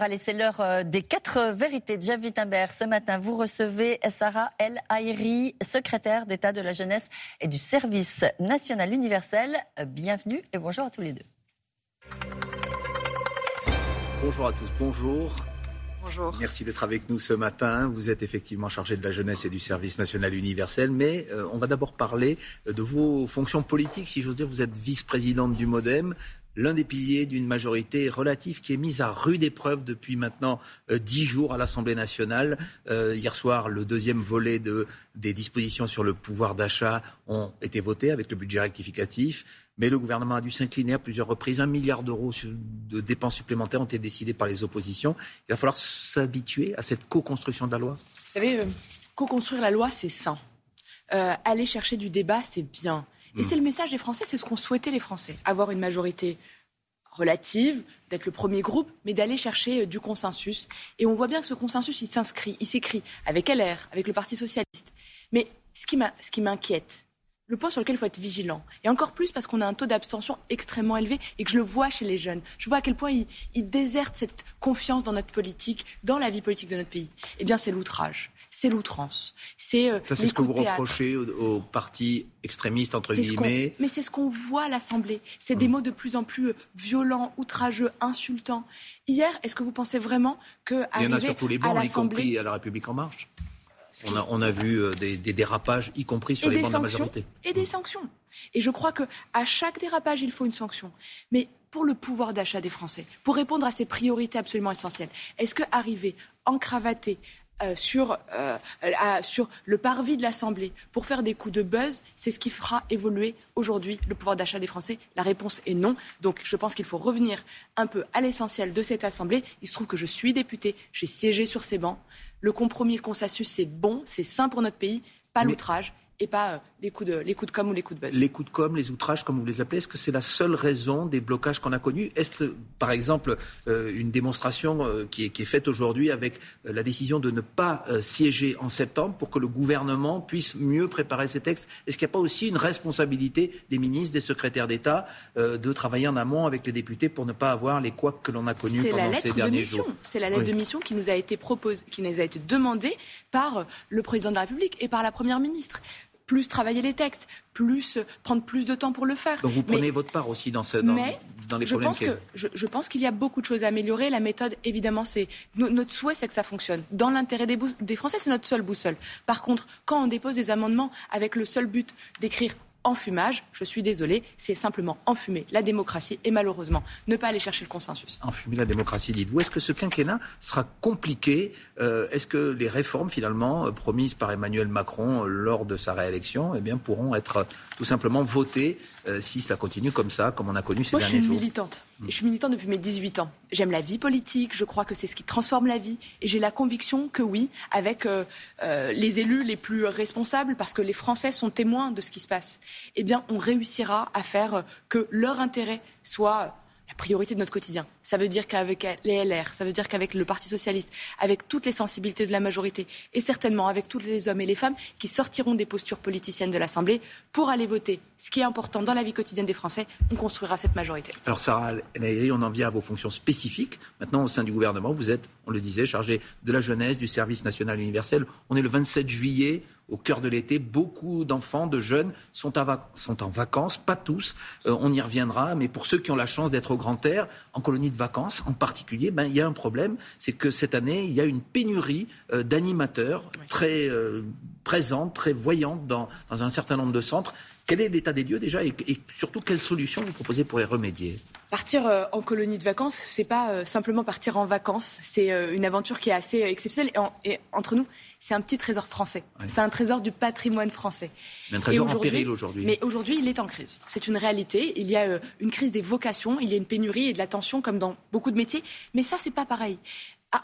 Allez, c'est l'heure euh, des quatre vérités de Jeff Wittenberg. Ce matin, vous recevez Sarah El Haïri, secrétaire d'État de la jeunesse et du service national universel. Bienvenue et bonjour à tous les deux. Bonjour à tous, bonjour. Bonjour. Merci d'être avec nous ce matin. Vous êtes effectivement chargé de la jeunesse et du service national universel, mais euh, on va d'abord parler de vos fonctions politiques. Si j'ose dire, vous êtes vice-présidente du MoDem l'un des piliers d'une majorité relative qui est mise à rude épreuve depuis maintenant euh, dix jours à l'Assemblée nationale. Euh, hier soir, le deuxième volet de, des dispositions sur le pouvoir d'achat ont été votés avec le budget rectificatif. Mais le gouvernement a dû s'incliner à plusieurs reprises. Un milliard d'euros de dépenses supplémentaires ont été décidés par les oppositions. Il va falloir s'habituer à cette co-construction de la loi. Vous savez, euh, co-construire la loi, c'est sain. aller chercher du débat, c'est bien. Et c'est le message des Français, c'est ce qu'ont souhaité les Français. Avoir une majorité relative, d'être le premier groupe, mais d'aller chercher euh, du consensus. Et on voit bien que ce consensus, il s'inscrit, il s'écrit avec LR, avec le Parti socialiste. Mais ce qui m'inquiète, le point sur lequel il faut être vigilant, et encore plus parce qu'on a un taux d'abstention extrêmement élevé et que je le vois chez les jeunes, je vois à quel point ils, ils désertent cette confiance dans notre politique, dans la vie politique de notre pays, eh bien c'est l'outrage c'est l'outrance. C'est euh, Ça, c'est ce que vous reprochez aux, partis extrémistes, entre guillemets. Mais c'est ce qu'on voit à l'Assemblée. C'est des hmm. mots de plus en plus euh, violents, outrageux, insultants. Hier, est-ce que vous pensez vraiment que Il y en a sur tous les bancs, y compris à La République En Marche. On a, on a, vu euh, des, dérapages, y compris sur les bancs de la majorité. Et des sanctions. Et je crois que à chaque dérapage, il faut une sanction. Mais pour le pouvoir d'achat des Français, pour répondre à ces priorités absolument essentielles, est-ce que arriver encravaté euh, sur, euh, sur le parvis de l'Assemblée pour faire des coups de buzz, c'est ce qui fera évoluer aujourd'hui le pouvoir d'achat des Français La réponse est non. Donc je pense qu'il faut revenir un peu à l'essentiel de cette Assemblée. Il se trouve que je suis député, j'ai siégé sur ces bancs. Le compromis, le consensus, c'est bon, c'est sain pour notre pays, pas l'outrage et pas euh, les coups, de, les coups de com ou les coups de buzz. Les coups de com, les outrages, comme vous les appelez, est-ce que c'est la seule raison des blocages qu'on a connus? Est-ce, par exemple, euh, une démonstration euh, qui, est, qui, est, faite aujourd'hui avec la décision de ne pas siéger en septembre pour que le gouvernement puisse mieux préparer ses textes? Est-ce qu'il n'y a pas aussi une responsabilité des ministres, des secrétaires d'État de travailler en amont avec les députés pour ne pas avoir les couacs que l'on a connus pendant ces derniers mission. jours? C'est la lettre de mission qui nous a été proposée, qui nous a été demandée par le président de la République et par la première ministre plus travailler les textes, plus prendre plus de temps pour le faire. Donc vous prenez votre part aussi dans, ce, dans, dans les je problèmes pense que, je, pense qu'il y a beaucoup de choses à améliorer. La méthode, évidemment, c'est notre souhait, c'est que ça fonctionne. Dans l'intérêt des, des Français, c'est notre seule boussole. Par contre, quand on dépose des amendements avec le seul but d'écrire enfumage. Je suis désolé, c'est simplement enfumer la démocratie et malheureusement ne pas aller chercher le consensus. Enfumer la démocratie, dites-vous. Est-ce que ce quinquennat sera compliqué euh, Est-ce que les réformes finalement euh, promises par Emmanuel Macron euh, lors de sa réélection eh bien, pourront être tout simplement votées si cela continue comme ça, comme on a connu ces derniers jours Moi, je suis militante. Je suis militante depuis mes 18 ans. J'aime la vie politique, je crois que c'est ce qui transforme la vie. Et j'ai la conviction que oui, avec les élus les plus responsables, parce que les Français sont témoins de ce qui se passe eh bien, on réussira à faire que leur intérêt soit la priorité de notre quotidien. Ça veut dire qu'avec les LR, ça veut dire qu'avec le Parti socialiste, avec toutes les sensibilités de la majorité, et certainement avec tous les hommes et les femmes qui sortiront des postures politiciennes de l'Assemblée pour aller voter, ce qui est important dans la vie quotidienne des Français, on construira cette majorité. Alors Sarah Naïri, on en vient à vos fonctions spécifiques. Maintenant, au sein du gouvernement, vous êtes, on le disait, chargé de la jeunesse, du service national universel. On est le 27 juillet au cœur de l'été. Beaucoup d'enfants, de jeunes sont, sont, en vacances, pas tous, euh, on y reviendra, mais pour ceux qui ont la chance d'être au grand air, en colonie de vacances en particulier, ben, il y a un problème, c'est que cette année, il y a une pénurie euh, d'animateurs très euh, présente, très voyante dans, dans, un certain nombre de centres. Quel est l'état des lieux déjà et, et surtout quelles solutions vous proposez pour y remédier? Partir euh, en colonie de vacances, c'est pas euh, simplement partir en vacances. C'est euh, une aventure qui est assez exceptionnelle. Et, entre nous, c'est un petit trésor français. C'est un trésor du patrimoine français. Mais un trésor en péril aujourd'hui. Mais aujourd'hui, il est en crise. C'est une réalité. Il y a une crise des vocations. Il y a une pénurie et de la tension, comme dans beaucoup de métiers. Mais ça, c'est pas pareil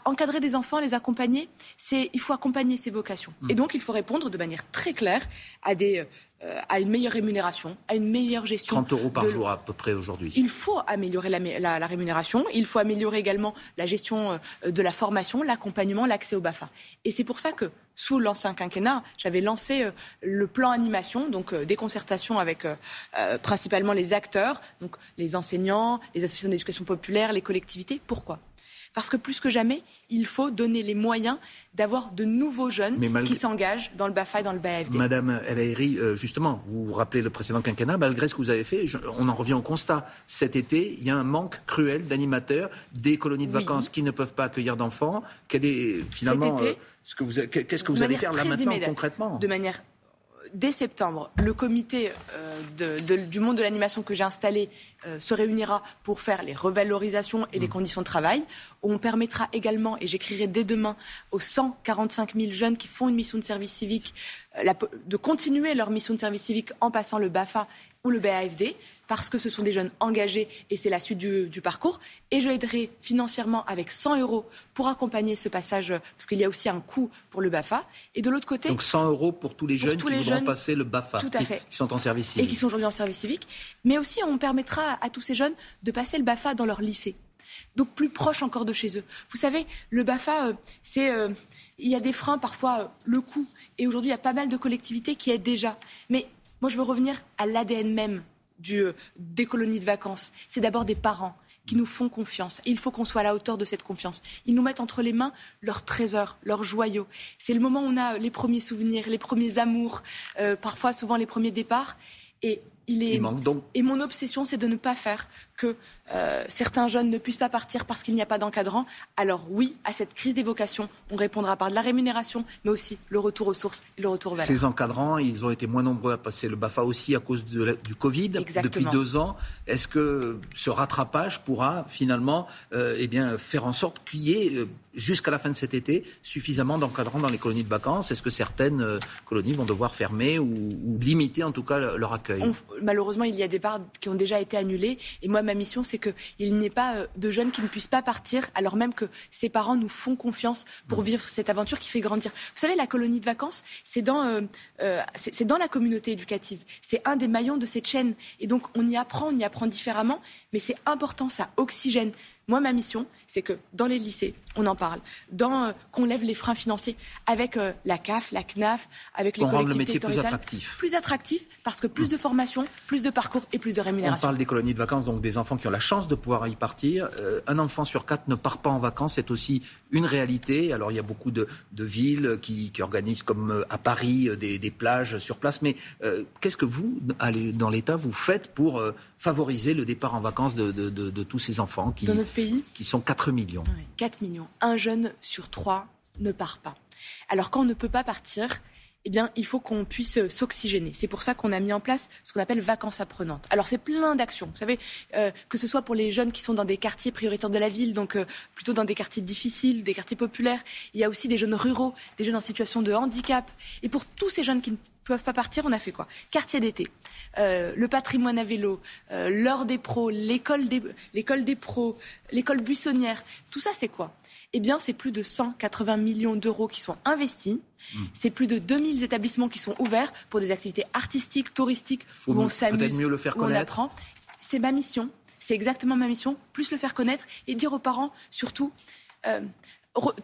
encadrer des enfants, les accompagner, c'est il faut accompagner ces vocations. Mm. Et donc il faut répondre de manière très claire à des euh, à une meilleure rémunération, à une meilleure gestion. 30 euros par jour à peu près aujourd'hui. Il faut améliorer la, rémunération, il faut améliorer également la gestion euh, de la formation, l'accompagnement, l'accès au BAFA. Et c'est pour ça que sous l'ancien quinquennat, j'avais lancé euh, le plan animation, donc des concertations avec principalement les acteurs, donc les enseignants, les associations d'éducation populaire, les collectivités. Pourquoi? Parce que plus que jamais, il faut donner les moyens d'avoir de nouveaux jeunes qui s'engagent dans le BAFA et dans le BAFD. Madame El euh, justement, vous vous rappelez le précédent quinquennat, malgré ce que vous avez fait, on en revient au constat. Cet été, il y a un manque cruel d'animateurs, des colonies de vacances qui ne peuvent pas accueillir d'enfants. Quel est finalement euh, ce que vous, qu'est-ce que vous allez faire là maintenant concrètement De manière dès septembre, le comité euh, du monde de l'animation que j'ai installé euh, se réunira pour faire les revalorisations et les mmh. conditions de travail. On permettra également, et j'écrirai dès demain, aux 145 000 jeunes qui font une mission de service civique euh, de continuer leur mission de service civique en passant le BAFA ou le BAFD, parce que ce sont des jeunes engagés et c'est la suite du, parcours. Et je aiderai financièrement avec 100 euros pour accompagner ce passage, parce qu'il y a aussi un coût pour le BAFA. Et de l'autre côté. Donc 100 euros pour tous les jeunes qui les jeunes, passer le BAFA. Tout à fait. Qui sont en service civique. Et qui sont aujourd'hui en service civique. Mais aussi, on permettra à tous ces jeunes de passer le BAFA dans leur lycée. Donc plus proche encore de chez eux. Vous savez, le BAFA, euh, c'est. Euh, il y a des freins, parfois euh, le coût. Et aujourd'hui, il y a pas mal de collectivités qui aident déjà. Mais moi, je veux revenir à l'ADN même euh, des colonies de vacances. C'est d'abord des parents qui nous font confiance. Et il faut qu'on soit à la hauteur de cette confiance. Ils nous mettent entre les mains leurs trésors, leurs joyaux. C'est le moment où on a les premiers souvenirs, les premiers amours, parfois souvent les premiers départs. Et il est... Et mon obsession, c'est de ne pas faire que euh, certains jeunes ne puissent pas partir parce qu'il n'y a pas d'encadrant, alors oui, à cette crise des vocations, on répondra par de la rémunération, mais aussi le retour aux sources et le retour vers Ces encadrants, ils ont été moins nombreux à passer le BAFA aussi à cause de du Covid depuis deux ans. Est-ce que ce rattrapage pourra finalement euh, eh bien, faire en sorte qu'il y ait, euh, jusqu'à la fin de cet été, suffisamment d'encadrants dans les colonies de vacances? Est-ce que certaines colonies vont devoir fermer ou, limiter en tout cas leur accueil? Malheureusement, il y a des parts qui ont déjà été annulées. Et moi, ma mission, c'est qu'il n'y ait pas euh, de jeunes qui ne puissent pas partir, alors même que ses parents nous font confiance pour vivre cette aventure qui fait grandir. Vous savez, la colonie de vacances, c'est dans, euh, euh, c'est dans la communauté éducative. C'est un des maillons de cette chaîne. Et donc, on y apprend, on y apprend différemment, mais c'est important, ça oxygène. Moi, ma mission, c'est que dans les lycées, on en parle, dans euh, qu'on lève les freins financiers avec euh, la CAF, la CNAF, avec les collectivités le métier plus attractif. Plus attractif parce que plus de formation, plus de parcours et plus de rémunération. On parle des colonies de vacances, donc des enfants qui ont la chance de pouvoir y partir. Euh, un enfant sur quatre ne part pas en vacances, c'est aussi une réalité. Alors il y a beaucoup de, villes qui, organisent comme à Paris des, plages sur place, mais qu'est-ce que vous, allez dans l'État, vous faites pour favoriser le départ en vacances de, tous ces enfants qui, qui sont 4 millions 4 millions. Un jeune sur trois ne part pas. Alors quand on ne peut pas partir, eh bien, il faut qu'on puisse s'oxygéner. C'est pour ça qu'on a mis en place ce qu'on appelle vacances apprenantes. Alors, c'est plein d'actions. Vous savez, euh, que ce soit pour les jeunes qui sont dans des quartiers prioritaires de la ville, donc euh, plutôt dans des quartiers difficiles, des quartiers populaires. Il y a aussi des jeunes ruraux, des jeunes en situation de handicap. Et pour tous ces jeunes qui ne peuvent pas partir, on a fait quoi? Quartier d'été, le patrimoine à vélo, l'heure des pros, l'école des, l'école des pros, l'école buissonnière. Tout ça, c'est quoi? Eh bien, c'est plus de 180 millions d'euros qui sont investis. Hmm. C'est plus de 2000 établissements qui sont ouverts pour des activités artistiques, touristiques, où on s'amuse, où on apprend. C'est ma mission. C'est exactement ma mission. Plus le faire connaître et dire aux parents, surtout, euh,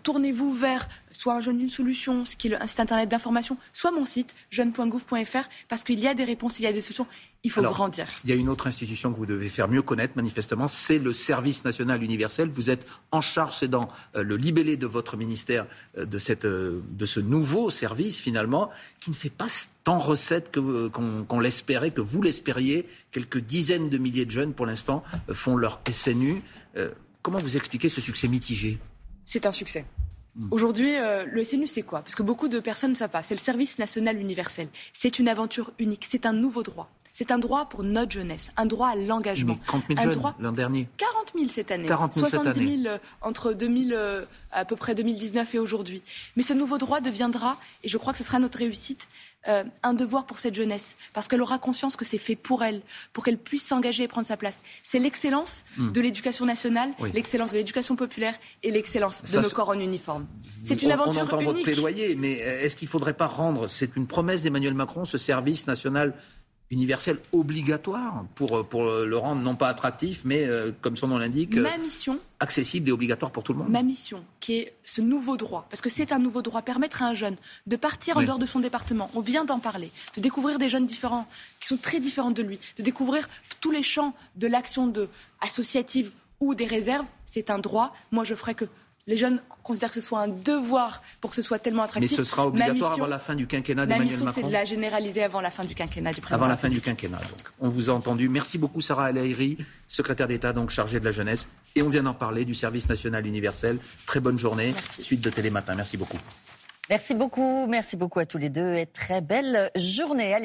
tournez-vous vers soit un jeune d'une solution, ce qui est un site internet d'information, soit mon site jeune.gouv.fr parce qu'il y a des réponses, il y a des solutions. Il faut grandir. Il y a une autre institution que vous devez faire mieux connaître, manifestement, c'est le service national universel. Vous êtes en charge, c'est dans euh, le libellé de votre ministère, euh, de, cette, euh, de ce nouveau service, finalement, qui ne fait pas tant recette qu'on l'espérait, que vous l'espériez. Quelques dizaines de milliers de jeunes, pour l'instant, font leur SNU. comment vous expliquez ce succès mitigé? C'est un succès. Hmm. Aujourd'hui, euh, le SNU, c'est quoi? Parce que beaucoup de personnes ne savent pas. C'est le service national universel. C'est une aventure unique. C'est un nouveau droit. C'est un droit pour notre jeunesse, un droit à l'engagement. 30 000 jeunes l'an dernier. 40 000 cette année. 40 000 70 000 entre 2000, euh, à peu près 2019 et aujourd'hui. Mais ce nouveau droit deviendra, et je crois que ce sera notre réussite, euh, un devoir pour cette jeunesse, parce qu'elle aura conscience que c'est fait pour elle, pour qu'elle puisse s'engager et prendre sa place. C'est l'excellence hmm. de l'éducation nationale, l'excellence de l'éducation populaire et l'excellence de nos corps en uniforme. C'est une aventure on entend unique. votre plaidoyer, mais est-ce qu'il ne faudrait pas rendre, c'est une promesse d'Emmanuel Macron, ce service national universel obligatoire pour, pour le rendre non pas attractif, mais euh, comme son nom l'indique, ma mission, accessible et obligatoire pour tout le monde. Ma mission, qui est ce nouveau droit, parce que c'est un nouveau droit, permettre à un jeune de partir en dehors de son département, on vient d'en parler, de découvrir des jeunes différents, qui sont très différents de lui, de découvrir tous les champs de l'action de associative ou des réserves, c'est un droit. Moi, je ferais que les jeunes considèrent que ce soit un devoir pour que ce soit tellement attractif. Mais ce sera obligatoire avant la fin du quinquennat d'Emmanuel Macron. La mission, c'est de la généraliser avant la fin du quinquennat du président. Avant la fin du quinquennat, donc. On vous a entendu. Merci beaucoup, Sarah El secrétaire d'État, donc chargée de la jeunesse. Et on vient d'en parler du service national universel. Très bonne journée. Suite de Télématin. Merci beaucoup. Merci beaucoup. Merci beaucoup à tous les deux et très belle journée.